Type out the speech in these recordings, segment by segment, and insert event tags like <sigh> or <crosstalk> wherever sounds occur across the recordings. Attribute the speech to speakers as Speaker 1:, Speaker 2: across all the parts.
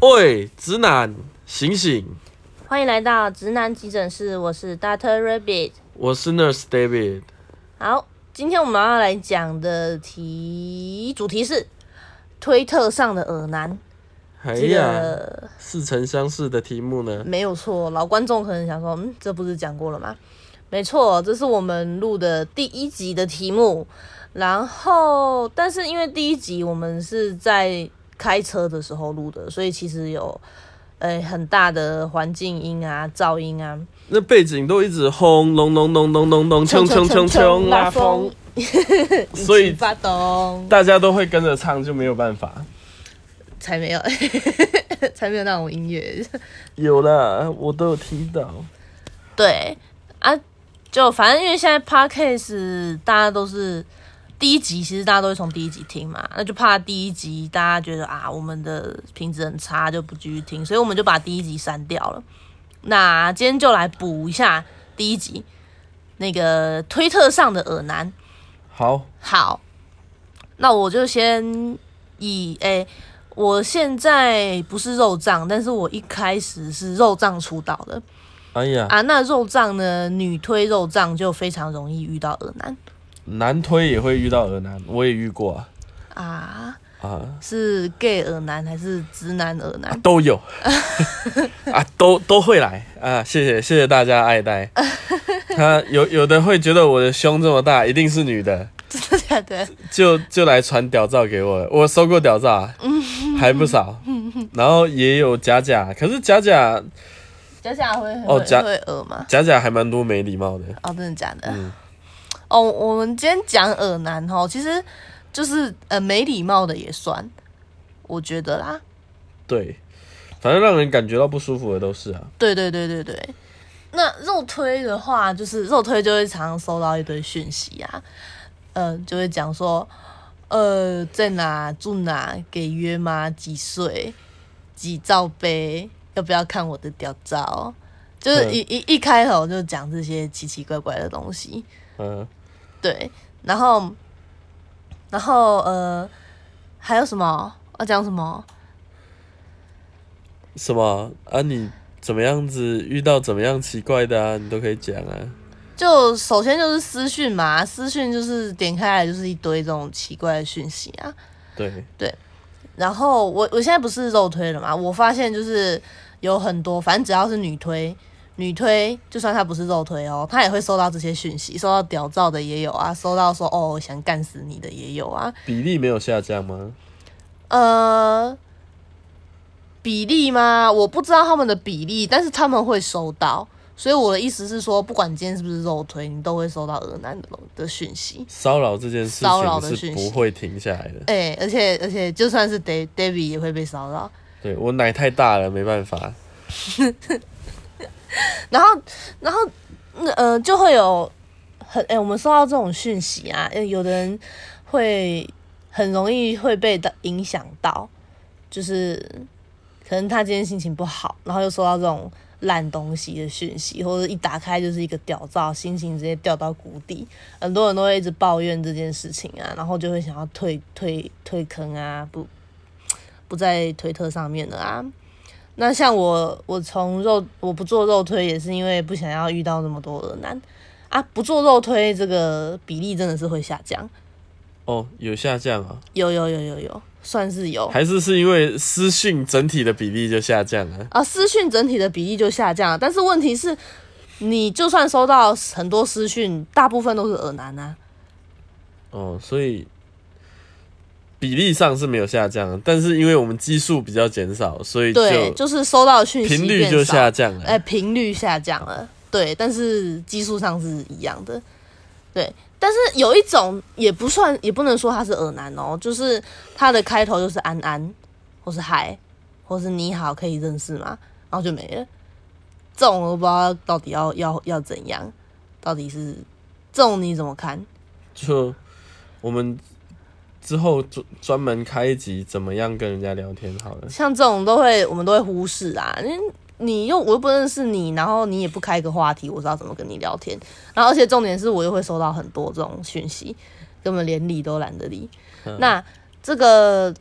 Speaker 1: 喂，直男，醒醒！
Speaker 2: 欢迎来到直男急诊室，我是 Doctor Rabbit。
Speaker 1: 我是 Nurse David。
Speaker 2: 好，今天我们要来讲的题主题是推特上的耳男。
Speaker 1: 哎呀，似曾相识的题目呢？
Speaker 2: 没有错，老观众可能想说，嗯，这不是讲过了吗？没错，这是我们录的第一集的题目。然后，但是因为第一集我们是在开车的时候录的，所以其实有呃很大的环境音啊、噪音啊，
Speaker 1: 那背景都一直轰隆隆隆隆隆隆，冲冲冲冲，拉风，<laughs> 所以大家都会跟着唱，就没有办法。
Speaker 2: 才没有，<laughs> 才没有那种音乐。
Speaker 1: 有啦，我都有听到。
Speaker 2: 对啊，就反正因为现在 podcast 大家都是第一集，其实大家都会从第一集听嘛，那就怕第一集大家觉得啊我们的品质很差，就不继续听，所以我们就把第一集删掉了。那今天就来补一下第一集那个推特上的耳男。
Speaker 1: 好，
Speaker 2: 好，那我就先以诶、我现在不是肉酱，但是我一开始是肉酱出道的
Speaker 1: 哎呀，
Speaker 2: 啊。那肉酱呢，女推肉酱就非常容易遇到耳男
Speaker 1: 男推也会遇到耳男，我也遇过啊。
Speaker 2: 啊，
Speaker 1: 啊，
Speaker 2: 是 gay 耳男还是直男耳男？
Speaker 1: 都有 <laughs> 啊，都都会来啊！谢谢谢谢大家爱戴。他 <laughs> 有有的会觉得我的胸这么大，一定是女的，
Speaker 2: 真的假的？
Speaker 1: 就就来传屌照给我。我收过屌照啊，还不少。<laughs> 然后也有假假，可是假假
Speaker 2: 假假会会
Speaker 1: 哦假
Speaker 2: 会耳吗？
Speaker 1: 假假还蛮多没礼貌的。
Speaker 2: 哦，真的假的？
Speaker 1: 嗯
Speaker 2: 哦，我们今天讲耳男哈，其实就是呃没礼貌的也算，我觉得啦。
Speaker 1: 对，反正让人感觉到不舒服的都是啊。
Speaker 2: 对对对对对。那肉推的话，就是肉推就会常常收到一堆讯息啊，呃，就会讲说，呃，在哪住哪，给约吗？几岁？几罩杯？要不要看我的屌照？就是
Speaker 1: 嗯
Speaker 2: 一一一开头就讲这些奇奇怪怪的东西，
Speaker 1: 嗯，
Speaker 2: 对，然后，然后呃，还有什么？要讲什么？
Speaker 1: 什么啊？你怎么样子遇到怎么样奇怪的啊？你都可以讲啊。
Speaker 2: 就首先就是私讯嘛，私讯就是点开来就是一堆这种奇怪的讯息啊。
Speaker 1: 对，
Speaker 2: 然后我我现在不是肉推了嘛，我发现就是有很多，反正只要是女推，女推就算她不是肉推哦，她也会收到这些讯息，收到屌照的也有啊，收到说哦想干死你的也有啊。
Speaker 1: 比例没有下降吗？
Speaker 2: 呃，比例吗？我不知道他们的比例，但是他们会收到。所以我的意思是说，不管今天是不是肉推，你都会收到耳男的的讯息。
Speaker 1: 骚扰这件事
Speaker 2: 骚扰的
Speaker 1: 情是
Speaker 2: 讯息
Speaker 1: 不会停下来的。
Speaker 2: 哎、而且而且，就算是 Dav David 也会被骚扰。
Speaker 1: 对我奶太大了，没办法。<laughs> <laughs>
Speaker 2: 然后，然后，那呃，就会有很哎、我们收到这种讯息啊，有的人会很容易会被的影响到，就是可能他今天心情不好，然后又收到这种烂东西的讯息，或者一打开就是一个屌照，心情直接掉到谷底。很多人都会一直抱怨这件事情啊，然后就会想要退退退坑啊，不不在推特上面了啊。那像我，我从肉我不做肉推，也是因为不想要遇到那么多恶男啊。不做肉推，这个比例真的是会下降，
Speaker 1: 哦，有下降啊？
Speaker 2: 有有有有有，算是有
Speaker 1: 还是是因为私讯整体的比例就下降了？
Speaker 2: 啊。私讯整体的比例就下降了，但是问题是，你就算收到很多私讯，大部分都是耳男啊。
Speaker 1: 哦，所以比例上是没有下降，但是因为我们基数比较减少，所以
Speaker 2: 对，
Speaker 1: 就
Speaker 2: 就是收到讯息
Speaker 1: 频率就下降了。
Speaker 2: 哎，频率下降了，对，但是基数上是一样的，对。但是有一种也不算，也不能说它是耳男哦，就是它的开头就是安安，或是嗨，或是你好，可以认识吗？然后就没了。这种我不知道到底要要要怎样，到底是这种你怎么看？
Speaker 1: 就我们之后专专门开一集怎么样跟人家聊天好了。
Speaker 2: 像这种都会我们都会忽视啊，因为你又我又不认识你，然后你也不开个话题，我知道怎么跟你聊天。然后而且重点是我又会收到很多这种讯息，根本连理都懒得理。
Speaker 1: 嗯
Speaker 2: 那这个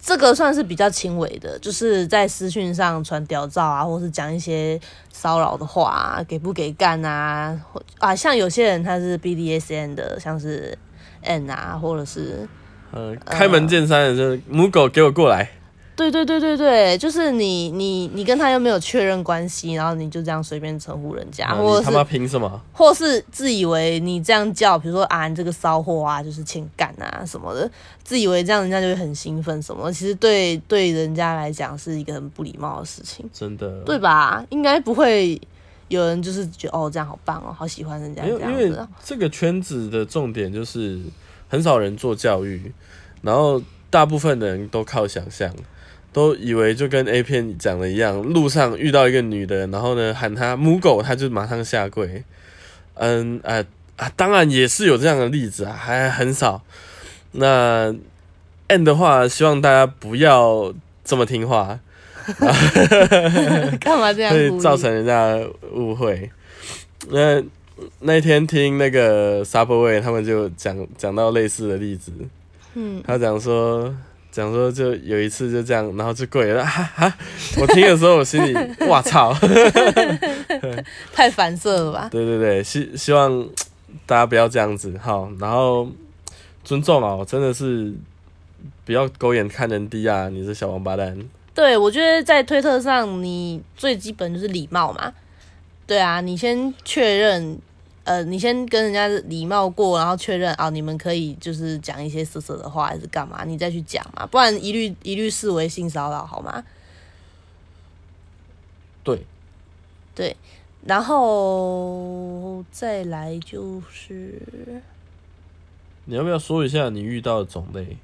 Speaker 2: 这个算是比较轻微的，就是在私讯上传屌照啊，或是讲一些骚扰的话、啊，给不给干啊，或啊，像有些人他是 BDSN 的，像是 N 啊，或者是
Speaker 1: 呃，开门见山的就是母狗给我过来，
Speaker 2: 对对对对对，就是你你你跟他又没有确认关系，然后你就这样随便称呼人家，
Speaker 1: 啊
Speaker 2: 或者是
Speaker 1: 他妈凭什么？
Speaker 2: 或是自以为你这样叫，比如说啊，你这个骚货啊，就是欠干啊什么的，自以为这样人家就会很兴奋什么，其实对对人家来讲是一个很不礼貌的事情，
Speaker 1: 真的，
Speaker 2: 对吧？应该不会有人就是觉得哦这样好棒哦，好喜欢人家这样子啊。
Speaker 1: 这个圈子的重点就是很少人做教育，然后大部分的人都靠想象，都以为就跟 A 片讲的一样，路上遇到一个女的，然后呢喊她母狗，她就马上下跪。嗯啊啊，当然也是有这样的例子啊，还很少。那 N 的话，希望大家不要这么听话，<laughs>
Speaker 2: 干嘛这样
Speaker 1: 会？造成人家误会。那那天听那个 Subway 他们就讲讲到类似的例子，
Speaker 2: 嗯，
Speaker 1: 他讲说讲说就有一次就这样，然后就跪了，<laughs> 哈哈。我听的时候我心里 <laughs> 哇操，
Speaker 2: 太反射了吧？
Speaker 1: 对对对，希希望大家不要这样子好，然后尊重哦，真的是不要狗眼看人低啊，你这小王八蛋。
Speaker 2: 对，我觉得在推特上，你最基本就是礼貌嘛。对啊，你先确认，呃，你先跟人家礼貌过，然后确认啊，你们可以就是讲一些色色的话，还是干嘛，你再去讲嘛，不然一律一律视为性骚扰，好吗？
Speaker 1: 对，
Speaker 2: 对，然后再来就是
Speaker 1: 你要不要说一下你遇到的种类？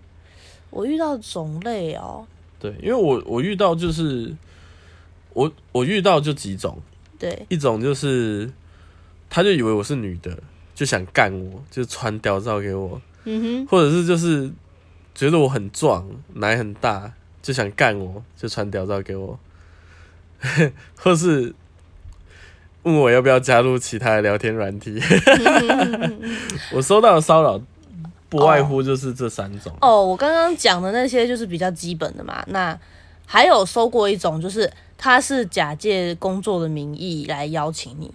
Speaker 2: 我遇到种类哦，
Speaker 1: 对，因为我我遇到就是我我遇到就几种，
Speaker 2: 对，
Speaker 1: 一种就是他就以为我是女的，就想干我，就传屌照给我，
Speaker 2: 嗯哼。
Speaker 1: 或者是就是觉得我很壮，奶很大，就想干我，就传屌照给我，<laughs> 或是问我要不要加入其他的聊天软体。<laughs> 我收到的骚扰不外乎就是这三种。
Speaker 2: 哼，哦，我刚刚讲的那些就是比较基本的嘛，那还有收过一种，就是他是假借工作的名义来邀请你。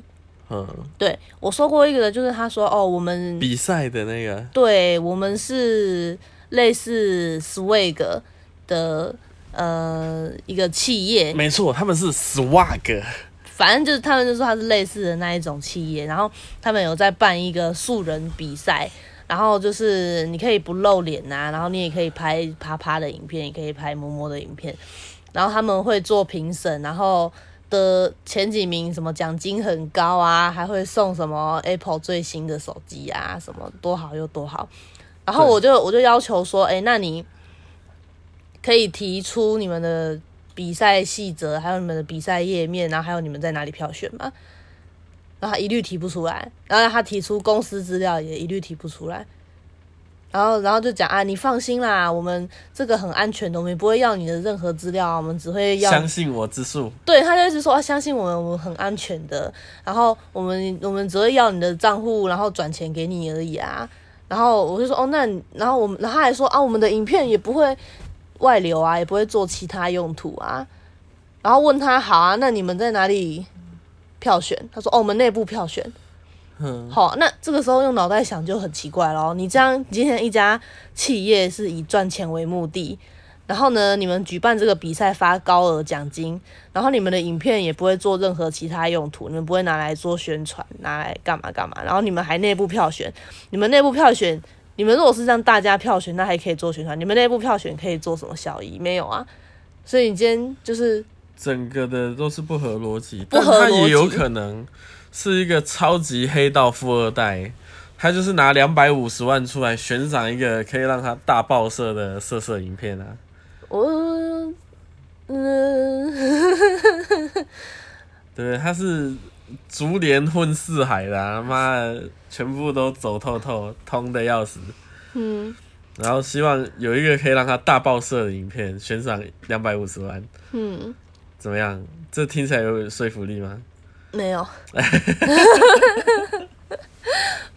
Speaker 1: 嗯，
Speaker 2: 对我收过一个的，就是他说哦，我们
Speaker 1: 比赛的那个，
Speaker 2: 对我们是类似 Swag 的呃一个企业，
Speaker 1: 没错，他们是 swag。
Speaker 2: 反正就是他们就说他是类似的那一种企业，然后他们有在办一个素人比赛，然后就是你可以不露脸呐、然后你也可以拍啪啪的影片，也可以拍摸摸的影片，然后他们会做评审，然后的前几名什么奖金很高啊，还会送什么 Apple 最新的手机啊，什么多好又多好，然后我就我就要求说，哎，那你可以提出你们的比赛细则，还有你们的比赛页面，然后还有你们在哪里票选吗？然后他一律提不出来，然后他提出公司资料也一律提不出来，然后然后就讲啊，你放心啦，我们这个很安全的，我们也不会要你的任何资料啊，我们只会要
Speaker 1: 相信我之术，
Speaker 2: 对，他就一直说、啊、相信我们，我们很安全的。然后我们我们只会要你的账户，然后转钱给你而已啊。然后我就说哦，那你然后我们，然后他还说啊，我们的影片也不会外流啊，也不会做其他用途啊。然后问他好啊，那你们在哪里票选？他说哦，我们内部票选。
Speaker 1: 嗯，
Speaker 2: 好，那这个时候用脑袋想就很奇怪咯。你这样，今天一家企业是以赚钱为目的，然后呢，你们举办这个比赛发高额奖金，然后你们的影片也不会做任何其他用途，你们不会拿来做宣传，拿来干嘛干嘛，然后你们还内部票选，你们内部票选，你们如果是让大家票选，那还可以做宣传，你们内部票选可以做什么效益？没有啊。所以你今天就是
Speaker 1: 整个的都是不合逻辑，
Speaker 2: 不合
Speaker 1: 但他也有可能是一个超级黑道富二代，他就是拿两百五十万出来悬赏一个可以让他大爆射的色色影片啊。
Speaker 2: 我，嗯、
Speaker 1: 对，他是竹联混四海的、啊，妈的，全部都走透透，通的要死。
Speaker 2: 嗯。
Speaker 1: 然后希望有一个可以让他大爆射的影片，悬赏两百五十万，
Speaker 2: 嗯，
Speaker 1: 怎么样？这听起来有说服力吗？
Speaker 2: 没有。<laughs>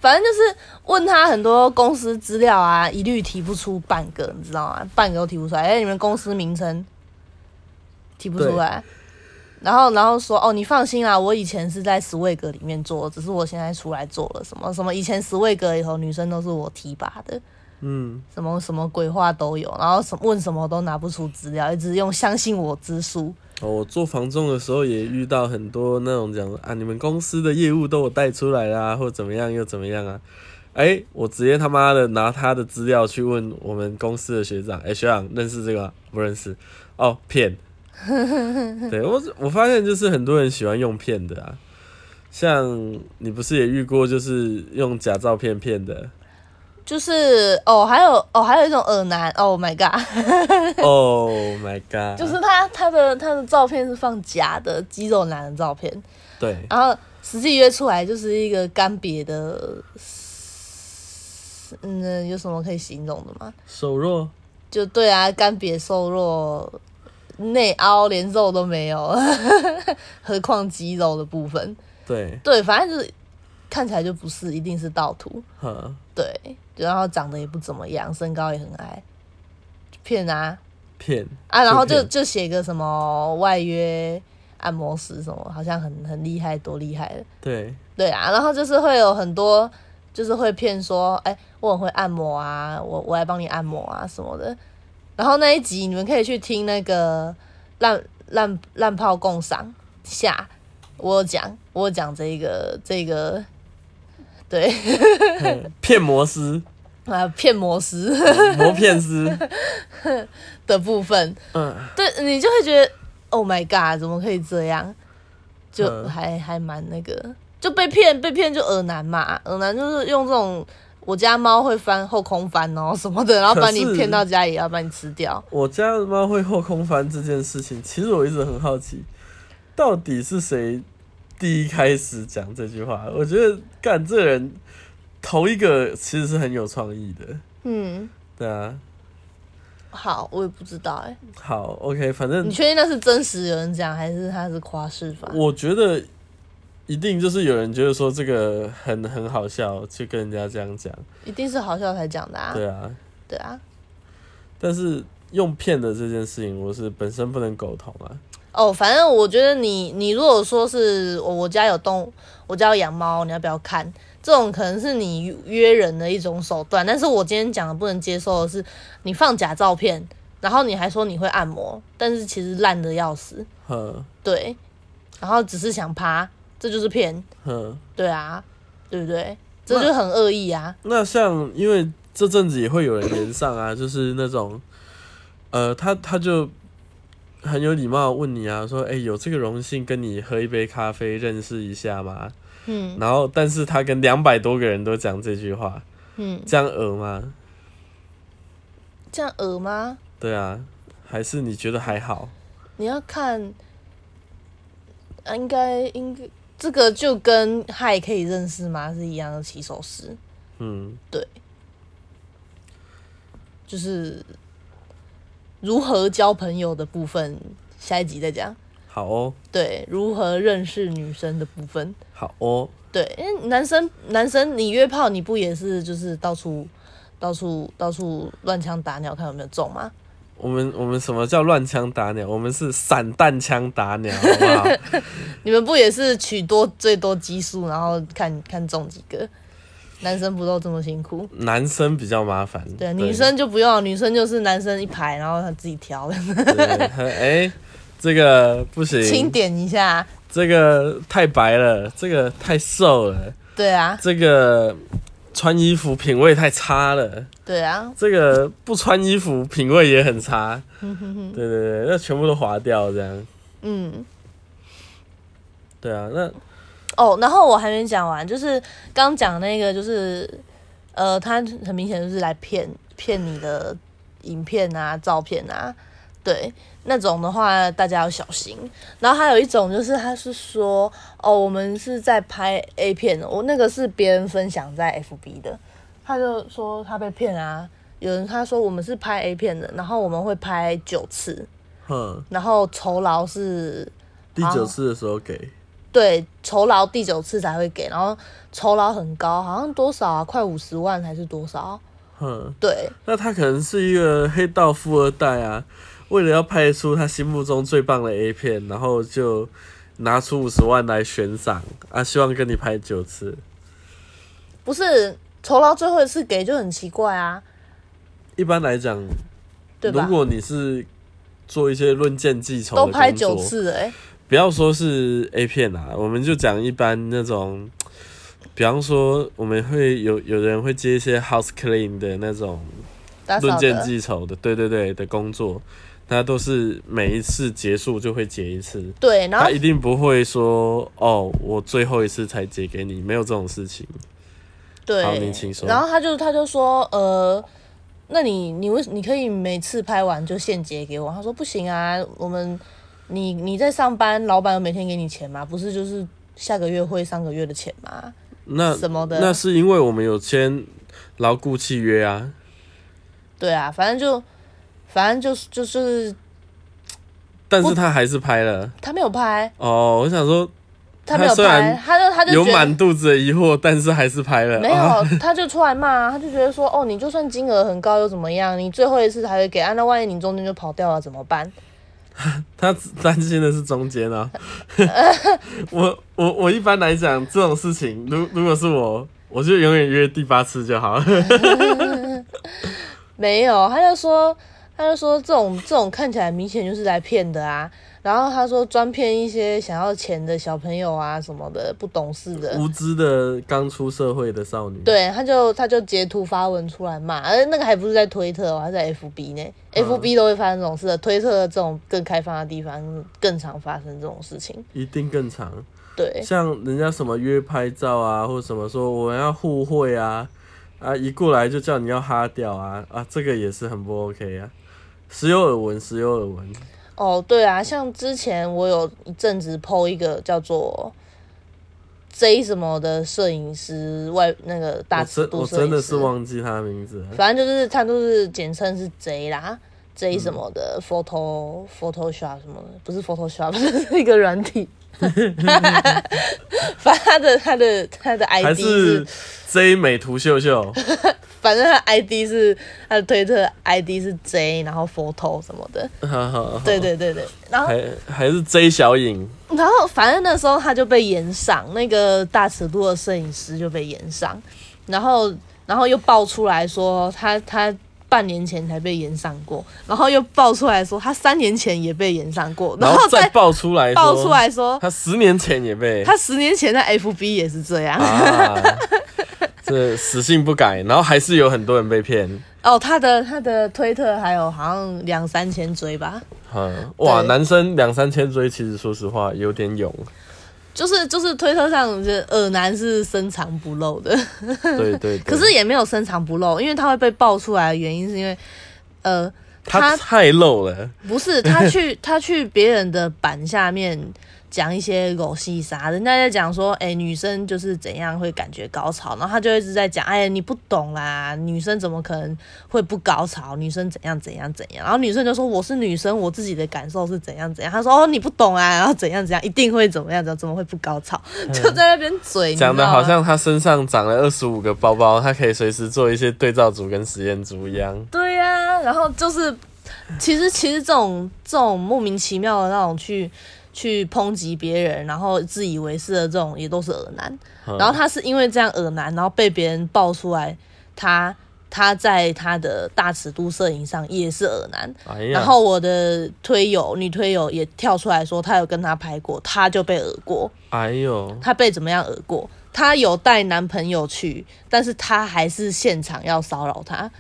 Speaker 2: 反正就是问他很多公司资料啊，一律提不出半个，你知道吗？半个都提不出来。哎，你们公司名称提不出来，然后然后说哦，你放心啦，我以前是在 Swag 里面做，只是我现在出来做了什么什么。以前 Swag 里头女生都是我提拔的，
Speaker 1: 嗯，
Speaker 2: 什么什么鬼话都有，然后什问什么都拿不出资料，一直用相信我之术。
Speaker 1: 哦，我做房仲的时候也遇到很多那种讲啊，你们公司的业务都我带出来啦，或怎么样又怎么样啊？哎，我直接他妈的拿他的资料去问我们公司的学长，哎，学长认识这个吗？不认识？哦，骗。<laughs> 对我我发现就是很多人喜欢用骗的啊，像你不是也遇过就是用假照片骗的？
Speaker 2: 就是哦，还有哦，还有一种耳男，Oh my
Speaker 1: god，Oh <laughs> my god，
Speaker 2: 就是他他的他的照片是放假的肌肉男的照片，
Speaker 1: 对，
Speaker 2: 然后实际约出来就是一个干瘪的，嗯，有什么可以形容的吗？
Speaker 1: 瘦弱，
Speaker 2: 就对啊，干瘪瘦弱，内凹连肉都没有，<laughs> 何况肌肉的部分，
Speaker 1: 对。
Speaker 2: 对，反正就是看起来就不是，一定是盗图，对。然后长得也不怎么样，身高也很矮，骗啊
Speaker 1: 骗
Speaker 2: 啊！然后就就写个什么外约按摩师什么，好像很很厉害，多厉害的。
Speaker 1: 对
Speaker 2: 对啊，然后就是会有很多，就是会骗说，哎，我很会按摩啊，我我来帮你按摩啊什么的。然后那一集你们可以去听那个烂烂烂炮共赏下，我讲我讲这个这个。对，<laughs>
Speaker 1: 骗魔师
Speaker 2: 啊，骗魔师，
Speaker 1: 魔骗师 <laughs>
Speaker 2: 的部分，嗯，对你就会觉得，Oh my God，怎么可以这样？就还还蛮那个，就被骗，被骗就耳男嘛，耳男就是用这种我家猫会翻后空翻哦什么的，<laughs> 然后把你骗到家也要把你吃掉。
Speaker 1: 我家的猫会后空翻这件事情，其实我一直很好奇，到底是谁？第一开始讲这句话，我觉得干这人头一个其实是很有创意的。嗯，对啊。
Speaker 2: 好，我也不知道哎。
Speaker 1: 好，OK，反正
Speaker 2: 你确定那是真实有人讲，还是他是夸饰法？
Speaker 1: 我觉得一定就是有人觉得说这个很很好笑，就跟人家这样讲。
Speaker 2: 一定是好笑才讲的啊。
Speaker 1: 对啊，
Speaker 2: 对啊。
Speaker 1: 但是用骗的这件事情，我是本身不能苟同啊。
Speaker 2: 哦，反正我觉得你，你如果说是我我家有动，我家有养猫，你要不要看？这种可能是你约人的一种手段。但是我今天讲的不能接受的是，你放假照片，然后你还说你会按摩，但是其实烂的要死。嗯，对，然后只是想趴，这就是骗。嗯，对啊，对不对？这就很恶意啊。
Speaker 1: 那像因为这阵子也会有人连上啊，就是那种，呃，他他就。很有礼貌问你啊，说哎，有这个荣幸跟你喝一杯咖啡，认识一下吗？嗯，然后但是他跟两百多个人都讲这句话，嗯，这样恶吗？
Speaker 2: 这样恶吗？
Speaker 1: 对啊，还是你觉得还好？
Speaker 2: 你要看，应该应该这个就跟嗨可以认识吗是一样的起手式，嗯，对，就是。如何交朋友的部分，下一集再讲。
Speaker 1: 好哦。
Speaker 2: 对，如何认识女生的部分。
Speaker 1: 好哦。
Speaker 2: 对，因为男生男生你约炮，你不也是就是到处到处到处乱枪打鸟，看有没有中吗？
Speaker 1: 我们我们什么叫乱枪打鸟？我们是散弹枪打鸟，好不好？<laughs>
Speaker 2: 你们不也是取多最多基数，然后看看中几个？男生不都这么辛苦？
Speaker 1: 男生比较麻烦。
Speaker 2: 对，女生就不用，女生就是男生一排，然后他自己挑。
Speaker 1: 哎，这个不行。
Speaker 2: 轻点一下。
Speaker 1: 这个太白了，这个太瘦了。
Speaker 2: 对啊。
Speaker 1: 这个穿衣服品味太差了。
Speaker 2: 对啊。
Speaker 1: 这个不穿衣服品味也很差。<laughs> 对对对，那全部都划掉这样。嗯。对啊，那。
Speaker 2: 哦，然后我还没讲完，就是刚讲那个，就是呃，他很明显就是来骗骗你的影片啊、照片啊，对那种的话，大家要小心。然后还有一种就是，他是说哦，我们是在拍 A 片，我那个是别人分享在 FB 的，他就说他被骗啊。有人他说我们是拍 A 片的，然后我们会拍九次，嗯，然后酬劳是
Speaker 1: 第九次的时候给。
Speaker 2: 对酬劳第九次才会给，然后酬劳很高，好像多少啊？快五十万还是多少？
Speaker 1: 哼，
Speaker 2: 对，
Speaker 1: 那他可能是一个黑道富二代啊，为了要拍出他心目中最棒的 A 片，然后就拿出五十万来悬赏啊，希望跟你拍九次。
Speaker 2: 不是酬劳最后一次给就很奇怪啊，
Speaker 1: 一般来讲，
Speaker 2: 对吧？
Speaker 1: 如果你是做一些论剑记仇
Speaker 2: 都拍九次哎、欸，
Speaker 1: 不要说是 A 片啦，我们就讲一般那种，比方说我们会有有人会接一些 house clean 的那种论剑
Speaker 2: 的，
Speaker 1: 记仇的，对对对的工作，那都是每一次结束就会结一次，
Speaker 2: 对，然后
Speaker 1: 他一定不会说哦，我最后一次才结给你，没有这种事情。
Speaker 2: 对，
Speaker 1: 好您请说
Speaker 2: 然后他就他就说，呃，那你你为你可以每次拍完就现结给我？他说不行啊，我们你你在上班，老板有每天给你钱吗？不是就是下个月会上个月的钱吗？
Speaker 1: 那
Speaker 2: 什么的
Speaker 1: 那是因为我们有签牢固契约啊。
Speaker 2: 对啊，反正就反正就是就是
Speaker 1: 但是他还是拍了
Speaker 2: 他没有拍，
Speaker 1: 哦，我想说
Speaker 2: 他没有拍，他就他就
Speaker 1: 有满肚子的疑惑，但是还是拍了。
Speaker 2: 没
Speaker 1: 啊
Speaker 2: 有，他就出来骂啊，他就觉得说，哦，你就算金额很高又怎么样？你最后一次才会给啊，那万一你中间就跑掉了怎么办？<laughs>
Speaker 1: 他担心的是中间啊。<laughs> 我我我一般来讲这种事情，如如果是我，我就永远约第八次就好。<laughs>
Speaker 2: 没有，他就说，他就说这种这种看起来明显就是来骗的啊。然后他说专骗一些想要钱的小朋友啊什么的，不懂事的。
Speaker 1: 无知的刚出社会的少女，
Speaker 2: 对，他就他就截图发文出来骂，而那个还不是在推特哦，还在 FB 呢、f b 都会发生这种事的，推特这种更开放的地方更常发生这种事情。
Speaker 1: 一定更常。
Speaker 2: 对，
Speaker 1: 像人家什么约拍照啊，或者什么说我要互惠啊，啊一过来就叫你要哈掉啊啊，这个也是很不 OK 啊。时有耳闻，时有耳闻。
Speaker 2: 哦，对啊，像之前我有一阵子 PO 一个叫做 J 什么的摄影师外那个大尺
Speaker 1: 度我
Speaker 2: 度摄影师，
Speaker 1: 真的是忘记他的名字了。
Speaker 2: 反正就是他都是简称是 J 啦，J 什么的、Photo Photoshop 什么的，不是 Photoshop，<laughs> 是一个软体。<laughs> 反正他的他的他的 ID
Speaker 1: 是 J 美图秀秀，<laughs>
Speaker 2: 反正他的 ID 是他的推特 ID 是 J，然后 Photo 什么的。对对对对，然后
Speaker 1: 还还是 J 小影，
Speaker 2: 然后反正那时候他就被延上，那个大尺度的摄影师就被延上，然后然后又爆出来说他他半年前才被延上过，然后又爆出来说他三年前也被延上过，
Speaker 1: 然后再
Speaker 2: 再
Speaker 1: 爆出来，
Speaker 2: 爆出，来说
Speaker 1: 他十年前也被
Speaker 2: 他十年前在 FB 也是这样。
Speaker 1: 啊，这死性不改，然后还是有很多人被骗。<laughs>
Speaker 2: 哦，他的他的推特还有好像两三千追吧，
Speaker 1: 嗯，哇，男生两三千追，其实说实话有点勇。
Speaker 2: 就是就是推特上觉得耳男是深藏不露的。
Speaker 1: 对对对，<laughs>
Speaker 2: 可是也没有深藏不露，因为他会被爆出来的原因是因为，呃，
Speaker 1: 他
Speaker 2: 他
Speaker 1: 太露了，
Speaker 2: 不是他去他去别人的板下面讲一些狗戏啥，人家在讲说，哎、女生就是怎样会感觉高潮，然后他就一直在讲，哎呀，你不懂啦，女生怎么可能会不高潮？女生怎样怎样怎样？然后女生就说，我是女生，我自己的感受是怎样怎样。他说，哦，你不懂啊，然后怎样怎样，一定会怎么样怎么怎么会不高潮？<laughs> 就在那边嘴，
Speaker 1: 讲的好像他身上长了二十五个包包，他可以随时做一些对照组跟实验组一样。
Speaker 2: 对呀、然后就是，其实其实这种这种莫名其妙的那种去去抨击别人，然后自以为是的这种，也都是耳男。
Speaker 1: 嗯
Speaker 2: 然后他是因为这样耳男，然后被别人爆出来，他他在他的大尺度摄影上也是耳男。
Speaker 1: 哎，
Speaker 2: 然后我的推友女推友也跳出来说，她有跟他拍过，她就被耳过。
Speaker 1: 哎呦，
Speaker 2: 她被怎么样耳过？她有带男朋友去，但是她还是现场要骚扰他，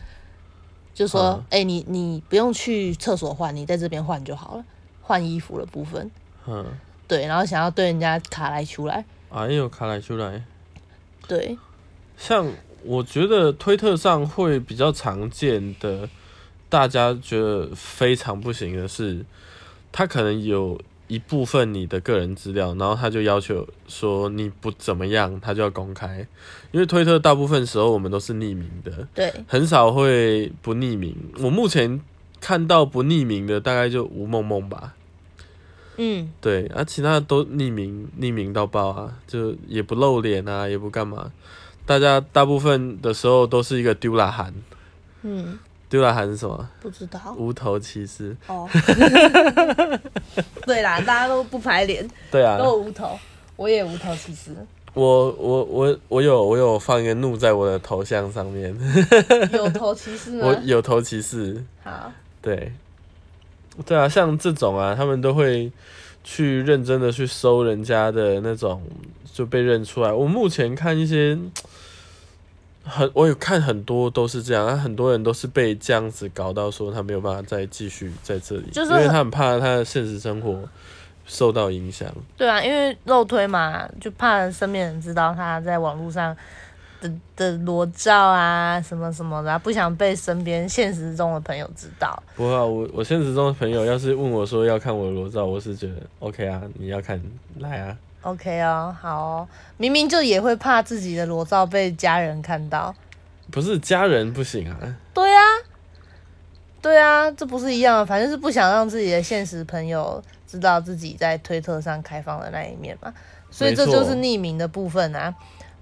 Speaker 2: 就说
Speaker 1: 嗯：“
Speaker 2: 哎、你你不用去厕所换，你在这边换就好了，换衣服的部分。
Speaker 1: 嗯，”
Speaker 2: 对，然后想要对人家卡来出来，
Speaker 1: 哎呦，卡来出来。
Speaker 2: 对，
Speaker 1: 像我觉得推特上会比较常见的，大家觉得非常不行的是，他可能有一部分你的个人资料，然后他就要求说你不怎么样，他就要公开。因为推特大部分时候我们都是匿名的，
Speaker 2: 对，
Speaker 1: 很少会不匿名。我目前看到不匿名的大概就吴梦梦吧。
Speaker 2: 嗯，
Speaker 1: 对，啊，其他的都匿名，匿名到爆啊，就也不露脸啊，也不干嘛，大家大部分的时候都是一个丢啦喊，
Speaker 2: 嗯，
Speaker 1: 丢啦喊是什么？
Speaker 2: 不知道。
Speaker 1: 无头骑士。
Speaker 2: 哦。<laughs> 对啦，大家都不排脸，
Speaker 1: 对啊。
Speaker 2: 都，有无头，我也无头，骑士。
Speaker 1: 我我我我有我有放一个怒在我的头像上面，<laughs>
Speaker 2: 有头骑士吗？
Speaker 1: 我有头骑士。
Speaker 2: 好，
Speaker 1: 对，对啊，像这种啊，他们都会去认真的去搜人家的那种，就被认出来。我目前看一些很，我有看很多都是这样，啊、很多人都是被这样子搞到说他没有办法再继续在这里，
Speaker 2: 就是
Speaker 1: 因为他很怕他的现实生活受到影响。
Speaker 2: 对啊，因为肉推嘛，就怕身边人知道他在网络上的的裸照啊，什么什么的啊、不想被身边现实中的朋友知道。
Speaker 1: 不会、啊、我我现实中的朋友要是问我说要看我的裸照，我是觉得 OK 啊，你要看来啊。
Speaker 2: OK 哦，好哦，明明就也会怕自己的裸照被家人看到。
Speaker 1: 不是家人不行啊，
Speaker 2: 对啊，对啊，这不是一样的，反正是不想让自己的现实朋友知道自己在推特上开放的那一面嘛，所以这就是匿名的部分啊。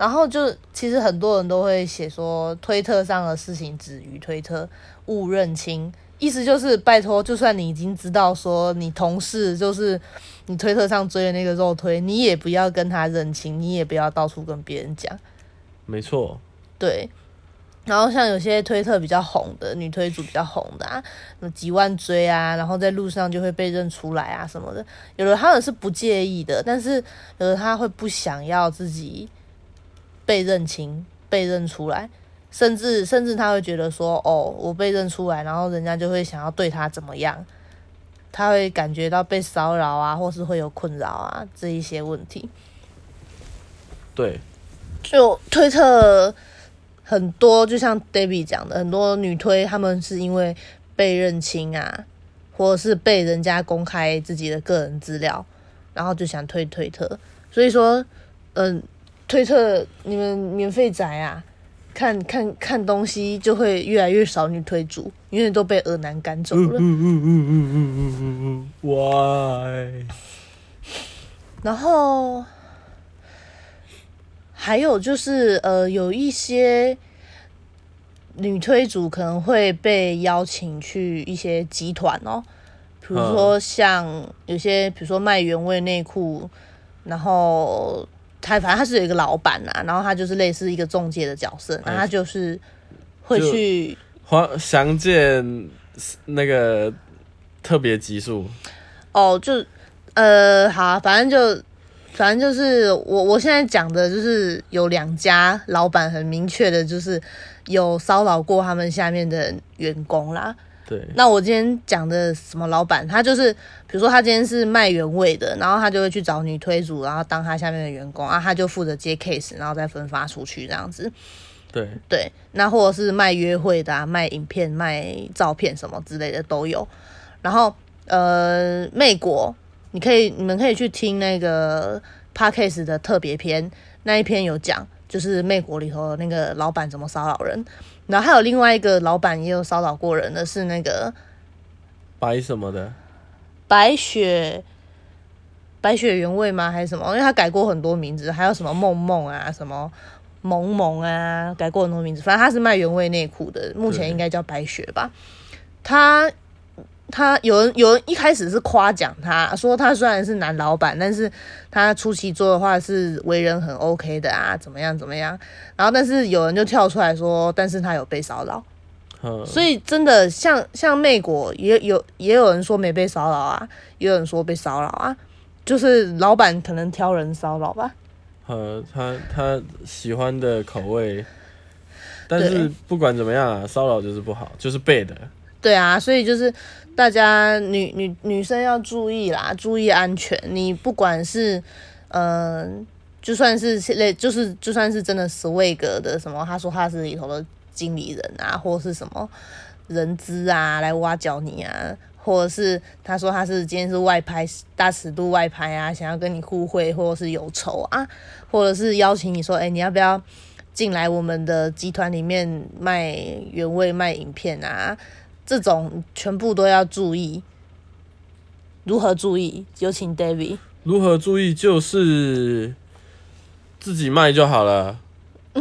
Speaker 2: 然后就其实很多人都会写说，推特上的事情止于推特，勿认清。意思就是拜托，就算你已经知道说你同事就是你推特上追的那个肉推，你也不要跟他认清，你也不要到处跟别人讲。
Speaker 1: 没错，
Speaker 2: 对，然后像有些推特比较红的女推主比较红的啊，什么几万追啊，然后在路上就会被认出来啊什么的。有的他们是不介意的，但是有的他会不想要自己被认清、被认出来，甚至甚至他会觉得说，哦，我被认出来，然后人家就会想要对他怎么样，他会感觉到被骚扰啊，或是会有困扰啊这一些问题。
Speaker 1: 对，
Speaker 2: 就推特很多，就像 Debbie 讲的，很多女推他们是因为被认清啊，或者是被人家公开自己的个人资料，然后就想推推特。所以说，嗯、推特你们免费宅啊，看看看东西就会越来越少女推主，因为都被恶男赶走了。
Speaker 1: 嗯嗯嗯嗯嗯嗯嗯嗯，Why？
Speaker 2: 然后还有就是呃，有一些女推主可能会被邀请去一些集团哦，比如说像有些，比如说卖原味内裤，然后他反正他是有一个老板啊，然后他就是类似一个中介的角色，然后他就是会去
Speaker 1: 黄详见那个特别集数，
Speaker 2: 哦，就呃，好啊，反正就反正就是我我现在讲的就是有两家老板很明确的，就是有骚扰过他们下面的员工啦。
Speaker 1: 对，
Speaker 2: 那我今天讲的什么老板，他就是比如说他今天是卖原味的，然后他就会去找女推主，然后当他下面的员工啊，他就负责接 case，然后再分发出去这样子。
Speaker 1: 对，
Speaker 2: 对，那或者是卖约会的啊，卖影片、卖照片什么之类的都有。然后呃，美国，你可以你们可以去听那个 podcast 的特别篇，那一篇有讲，就是美国里头的那个老板怎么骚扰人。然后还有另外一个老板也有骚扰过人的是那个
Speaker 1: 白什么的，
Speaker 2: 白雪。白雪原味吗？还是什么？因为他改过很多名字，还有什么梦梦啊，什么萌萌啊，改过很多名字。反正他是卖原味内裤的，目前
Speaker 1: 对
Speaker 2: 应该叫白雪吧。他他有人有人一开始是夸奖他，说他虽然是男老板，但是他初期做的话是为人很 OK 的啊，怎么样怎么样。然后但是有人就跳出来说，但是他有被骚扰。
Speaker 1: 嗯，
Speaker 2: 所以真的像像魅果也有也有人说没被骚扰啊，也有人说被骚扰啊，就是老板可能挑人骚扰吧。
Speaker 1: 呃，他他喜欢的口味，但是不管怎么样啊，骚扰就是不好，就是背的，
Speaker 2: 对啊，所以就是大家女女女生要注意啦，注意安全。你不管是嗯、就算是类，就是就算是真的 swag 的什么，他说他是里头的经理人啊，或是什么人资啊来挖角你啊，或者是他说他是今天是外拍大尺度外拍啊，想要跟你互惠，或者是有仇啊，或者是邀请你说，哎、你要不要进来我们的集团里面卖原味卖影片啊？这种全部都要注意。如何注意？有请 David。
Speaker 1: 如何注意？就是自己卖就好了。<laughs>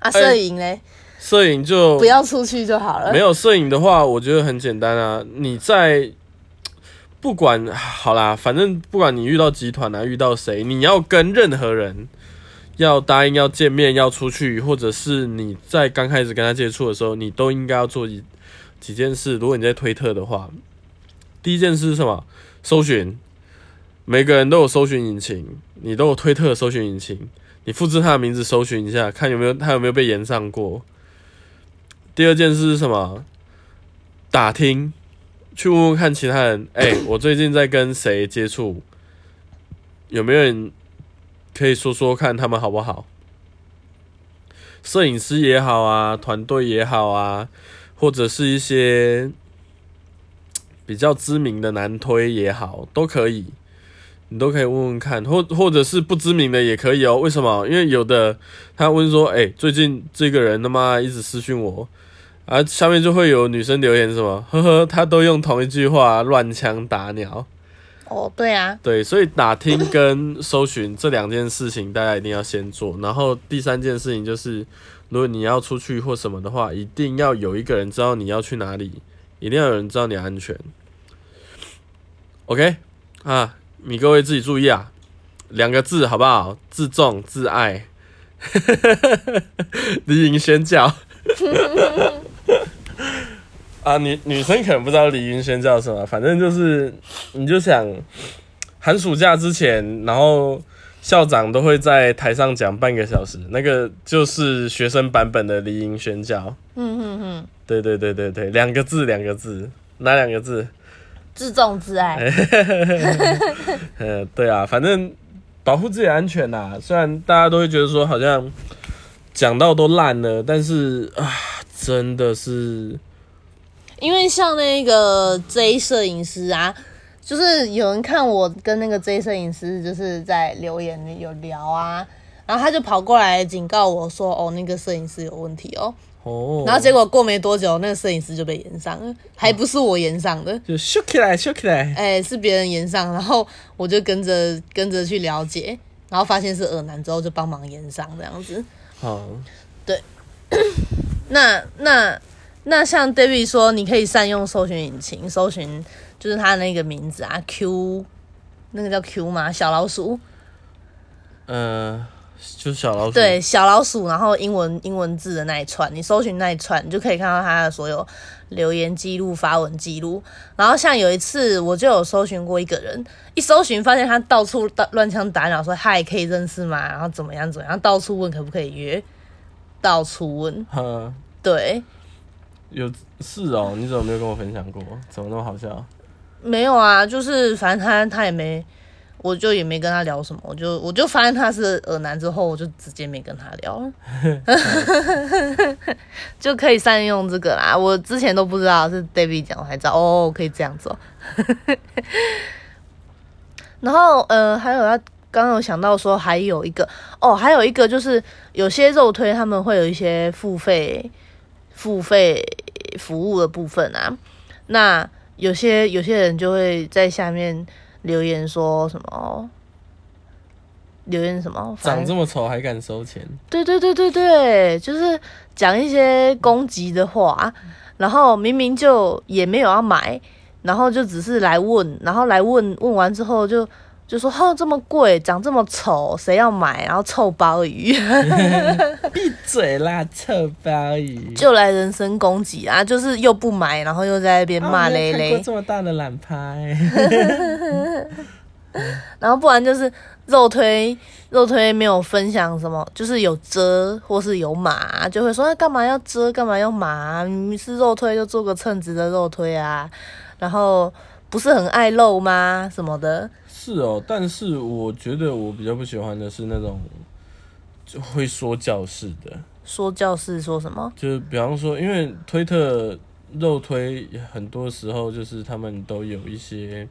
Speaker 2: 啊，摄影嘞，
Speaker 1: 摄影就
Speaker 2: 不要出去就好了。
Speaker 1: 没有摄影的话，我觉得很简单啊。你在不管好啦，反正不管你遇到集团啊，遇到谁，你要跟任何人要答应要见面要出去，或者是你在刚开始跟他接触的时候，你都应该要做几件事。如果你在推特的话，第一件事是什么？搜寻。每个人都有搜寻引擎，你都有推特搜寻引擎，你复制他的名字搜寻一下，看有没有他有没有被延上过。第二件事是什么？打听，去问问看其他人。哎、我最近在跟谁接触？有没有人可以说说看他们好不好？摄影师也好啊，团队也好啊，或者是一些比较知名的男推也好，都可以。你都可以问问看，或或者是不知名的也可以哦。为什么？因为有的他问说，哎、最近这个人他妈一直私讯我，啊，下面就会有女生留言什么，呵呵，他都用同一句话乱枪打鸟。
Speaker 2: 哦，对啊，
Speaker 1: 对，所以打听跟搜寻这两件事情，大家一定要先做。然后第三件事情就是，如果你要出去或什么的话，一定要有一个人知道你要去哪里，一定要有人知道你安全。OK 啊，你各位自己注意啊，两个字好不好？自重自爱，离营宣教。啊，女女生可能不知道离营宣教是什么，反正就是你就想寒暑假之前，然后校长都会在台上讲半个小时，那个就是学生版本的离营宣教。
Speaker 2: 嗯嗯嗯，
Speaker 1: 对对对对对，两个字，两个字，哪两个字？
Speaker 2: 自重自爱。<laughs>
Speaker 1: 呃，对啊，反正保护自己安全呐。虽然大家都会觉得说好像讲到都烂了，但是啊，真的是
Speaker 2: 因为像那个 J 摄影师啊，就是有人看我跟那个 J 摄影师就是在留言里有聊啊，然后他就跑过来警告我说：“哦，那个摄影师有问题哦。
Speaker 1: 哦，
Speaker 2: 然后结果过没多久，那个摄影师就被延上了，还不是我延上的，
Speaker 1: 就秀起来，秀起来。
Speaker 2: 哎、是别人延上，然后我就跟着跟着去了解，然后发现是耳男之后就帮忙延上这样子。
Speaker 1: 好，对 <coughs>
Speaker 2: 那那那像 David 说，你可以善用搜寻引擎，搜寻就是他那个名字啊，Q，那个叫 Q 吗？小老鼠，
Speaker 1: 呃，就是小老鼠。
Speaker 2: 对，小老鼠，然后英文英文字的那一串，你搜寻那一串，你就可以看到他的所有留言记录、发文记录。然后像有一次，我就有搜寻过一个人，一搜寻发现他到处打乱枪打鸟，说嗨，可以认识吗？然后怎么样怎么样，到处问可不可以约，到处问，
Speaker 1: 嗯，
Speaker 2: 对。
Speaker 1: 有是哦，你怎么没有跟我分享过？怎么那么好笑？
Speaker 2: 没有啊，就是反正他他也没，我就也没跟他聊什么，我就我就发现他是耳男之后，我就直接没跟他聊了 <laughs> <laughs> 就可以善用这个啦。我之前都不知道是 David 讲，我才知道哦，可以这样做。<laughs> 然后呃，还有他刚刚有想到说还有一个哦，还有一个就是有些肉推他们会有一些付费付费服务的部分啊，那有些有些人就会在下面留言说什么，留言什么，
Speaker 1: 长这么丑还敢收钱？
Speaker 2: 对对对对对，就是讲一些攻击的话，然后明明就也没有要买，然后就只是来问，然后来问问完之后就就说哦这么贵，长这么丑，谁要买？然后臭鲍鱼 <laughs>
Speaker 1: 闭嘴啦，臭鲍鱼！
Speaker 2: 就来人身攻击啊，就是又不买，然后又在那边骂咧咧。
Speaker 1: 这么大的懒拍，<laughs>
Speaker 2: 然后不然就是肉推肉推没有分享什么，就是有遮或是有码，就会说那干嘛要遮，干嘛要码？是肉推就做个称职的肉推啊，然后不是很爱露吗？什么的，
Speaker 1: 是哦，但是我觉得我比较不喜欢的是那种就会说教式的，
Speaker 2: 说教式说什么？
Speaker 1: 就是比方说，因为推特肉推很多时候就是他们都有一些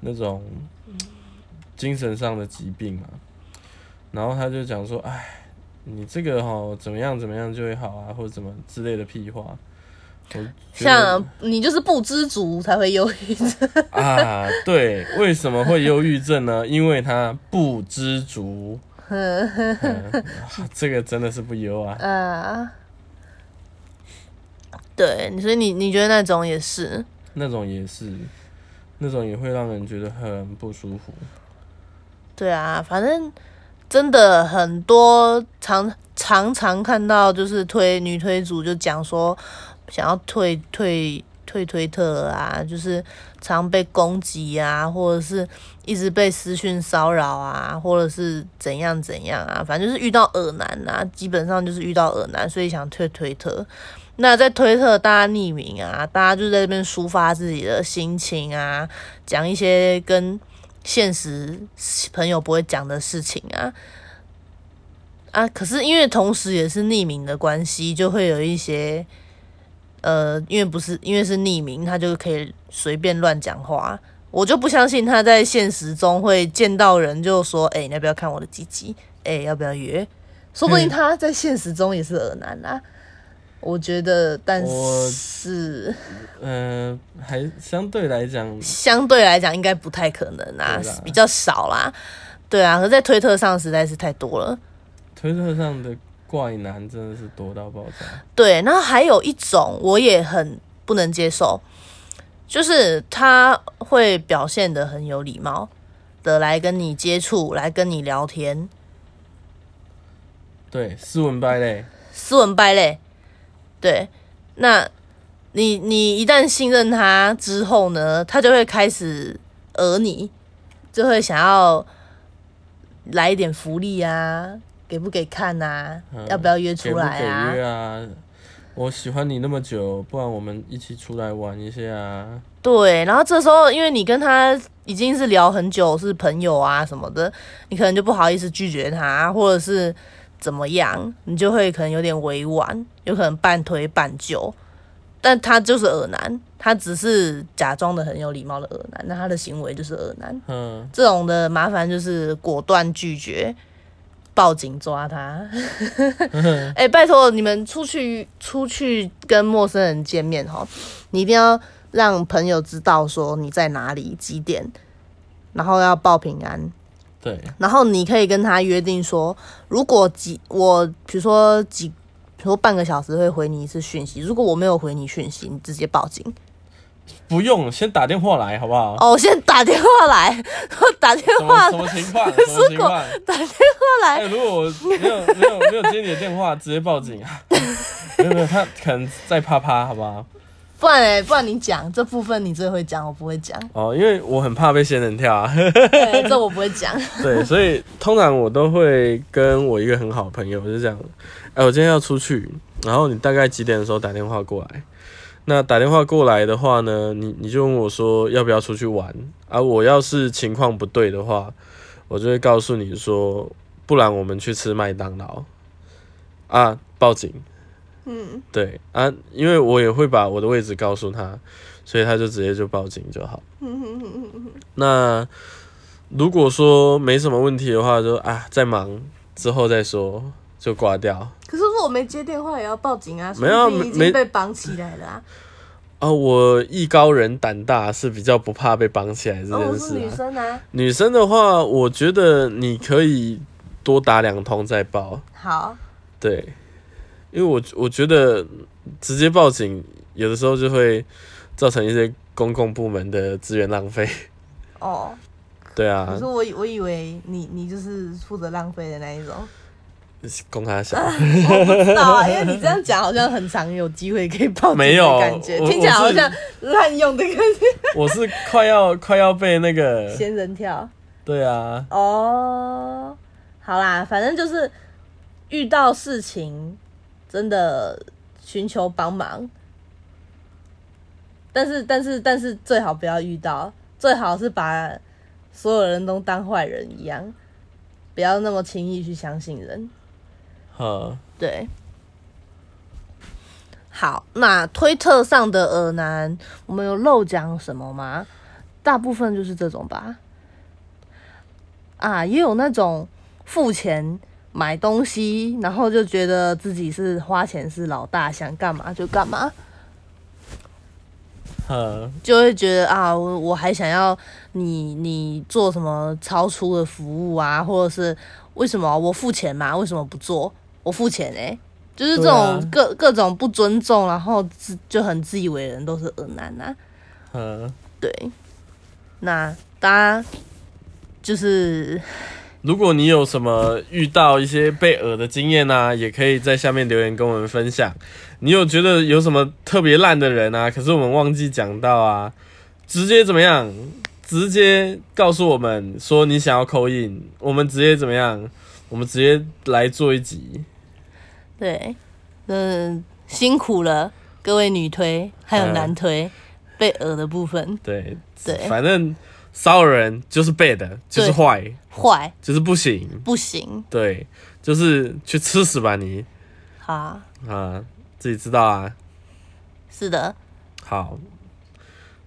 Speaker 1: 那种精神上的疾病嘛，然后他就讲说，哎，你这个哈怎么样怎么样就会好啊，或者怎么之类的屁话，
Speaker 2: 像你就是不知足才会忧郁症。
Speaker 1: 啊，对，为什么会忧郁症呢？因为他不知足。嗯 <laughs> 这个真的是不优啊。
Speaker 2: 啊，对，所以你你觉得那种也是？
Speaker 1: 那种也是，那种也会让人觉得很不舒服。
Speaker 2: 对啊，反正真的很多常常常看到就是推女推主就讲说想要退退退推特啊，就是常被攻击啊，或者是一直被私讯骚扰啊，或者是怎样怎样啊，反正就是遇到恶男啊，基本上就是遇到恶男，所以想退推特。那在推特，大家匿名啊，大家就在这边抒发自己的心情啊，讲一些跟现实朋友不会讲的事情啊啊！可是因为同时也是匿名的关系，就会有一些呃，因为不是因为是匿名，他就可以随便乱讲话。我就不相信他在现实中会见到人就说：“哎、你要不要看我的鸡鸡？哎、要不要约？”说不定他在现实中也是恶男啊。我觉得，但
Speaker 1: 我
Speaker 2: 是
Speaker 1: 嗯、还相对来讲，
Speaker 2: 相对来讲应该不太可能啊比较少啦。对啊，可是在推特上实在是太多了。
Speaker 1: 推特上的怪男真的是多到爆炸。
Speaker 2: 对，然后还有一种我也很不能接受，就是他会表现的很有礼貌的来跟你接触，来跟你聊天，
Speaker 1: 对，斯文败类，
Speaker 2: 斯文败类。对，那你你一旦信任他之后呢，他就会开始讹你，就会想要来一点福利啊，给不给看啊，
Speaker 1: 嗯
Speaker 2: 要不要约出来？
Speaker 1: 约啊？我喜欢你那么久，不然我们一起出来玩一下啊。
Speaker 2: 对，然后这时候因为你跟他已经是聊很久，是朋友啊什么的，你可能就不好意思拒绝他，或者是怎么样，你就会可能有点委婉，有可能半推半就。但他就是恶男，他只是假装的很有礼貌的恶男，那他的行为就是恶男。
Speaker 1: 嗯，
Speaker 2: 这种的麻烦就是果断拒绝，报警抓他。哎、拜托你们出去出去跟陌生人见面哈，你一定要让朋友知道说你在哪里几点，然后要报平安。
Speaker 1: 对，
Speaker 2: 然后你可以跟他约定说，如果几我比如说几，比如说半个小时会回你一次讯息，如果我没有回你讯息，你直接报警。
Speaker 1: 不用，先打电话来好不好？
Speaker 2: 哦，我先打电话来，我 <laughs> 打电话
Speaker 1: 什么情况？什么情况？<laughs>
Speaker 2: 打电话来
Speaker 1: 哎，，如果我没有没有没有接你的电话，直接报警啊！<laughs> 没有没有，他可能在啪啪，好不好？
Speaker 2: 不然哎、不然你讲这部分你最会讲，我不会讲。
Speaker 1: 哦，因为我很怕被仙人跳啊。
Speaker 2: 对，这我不会讲。
Speaker 1: 对，所以通常我都会跟我一个很好的朋友，就是这样，哎，我今天要出去，然后你大概几点的时候打电话过来？那打电话过来的话呢，你你就问我说要不要出去玩啊？我要是情况不对的话，我就会告诉你说，不然我们去吃麦当劳啊，报警。
Speaker 2: 嗯，
Speaker 1: 对啊，因为我也会把我的位置告诉他，所以他就直接就报警就好。嗯那如果说没什么问题的话就，啊在忙之后再说，就挂掉。
Speaker 2: 我没接电话也要报警啊，
Speaker 1: 没有没
Speaker 2: 经被绑起来了啊。
Speaker 1: 啊，我艺高人胆大，是比较不怕被绑起来这
Speaker 2: 哦，
Speaker 1: 件
Speaker 2: 我是女。生啊。
Speaker 1: 女生的话，我觉得你可以多打两通再报，
Speaker 2: 好，
Speaker 1: 对，因为我我觉得直接报警有的时候就会造成一些公共部门的资源浪费。
Speaker 2: 哦，
Speaker 1: 对啊
Speaker 2: 可是，我以我以为你你就是负责浪费的那一种，
Speaker 1: 供他小。
Speaker 2: 我不知道啊，因为你这样讲好像很常有机会可以报警
Speaker 1: 没有
Speaker 2: 感觉，
Speaker 1: 我
Speaker 2: 听起来好像滥用的感觉，
Speaker 1: 我是快要快要被那个，
Speaker 2: 仙人跳。
Speaker 1: 对啊，
Speaker 2: 哦，好啦，反正就是遇到事情真的寻求帮忙，但是但是但是最好不要遇到，最好是把所有人都当坏人一样，不要那么轻易去相信人。
Speaker 1: 哈，
Speaker 2: 对，好，那推特上的耳男，我们有漏讲什么吗？大部分就是这种吧。啊，也有那种付钱买东西，然后就觉得自己是花钱是老大，想干嘛就干嘛。
Speaker 1: 呵，
Speaker 2: 就会觉得啊，我我还想要你你做什么超出的服务啊，或者是为什么我付钱嘛，为什么不做？我付钱哎、就是这种各、各种不尊重，然后自就很自以为人，都是恶男啊。
Speaker 1: 嗯。
Speaker 2: 对，那大家就是
Speaker 1: 如果你有什么遇到一些被讹的经验啊，也可以在下面留言跟我们分享。你有觉得有什么特别烂的人啊？可是我们忘记讲到啊，直接怎么样？直接告诉我们说你想要扣印，我们直接怎么样？我们直接来做一集。
Speaker 2: 对，嗯，辛苦了各位女推还有
Speaker 1: 嗯
Speaker 2: 男推、被讹的部分，
Speaker 1: 对
Speaker 2: 对。
Speaker 1: 反正骚扰人就是 bad，就是
Speaker 2: 对
Speaker 1: 坏，
Speaker 2: 坏
Speaker 1: 就是不行。
Speaker 2: 不行，
Speaker 1: 对，就是去吃屎吧你。
Speaker 2: 好，
Speaker 1: 啊，自己知道啊。
Speaker 2: 是的，
Speaker 1: 好，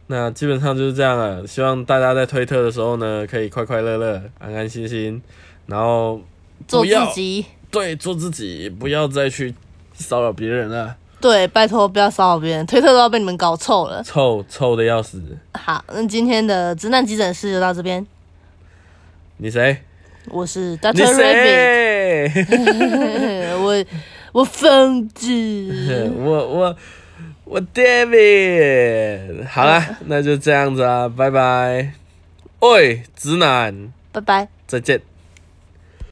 Speaker 1: 那基本上就是这样了。希望大家在推特的时候呢，可以快快乐乐、安安心心，然后
Speaker 2: 做自己。
Speaker 1: 对做自己，不要再去骚扰别人了，
Speaker 2: 对，拜托不要骚扰别人，推特都要被你们搞臭了。
Speaker 1: 臭臭的要死。
Speaker 2: 好，那今天的直男急诊室就到这边。
Speaker 1: 你谁？
Speaker 2: 我是 Doctor Rabbit，<laughs> 我我疯子。<laughs>
Speaker 1: 我我我 David。好啦，那就这样子啊，拜拜。喂，直男，
Speaker 2: 拜拜。
Speaker 1: 再见。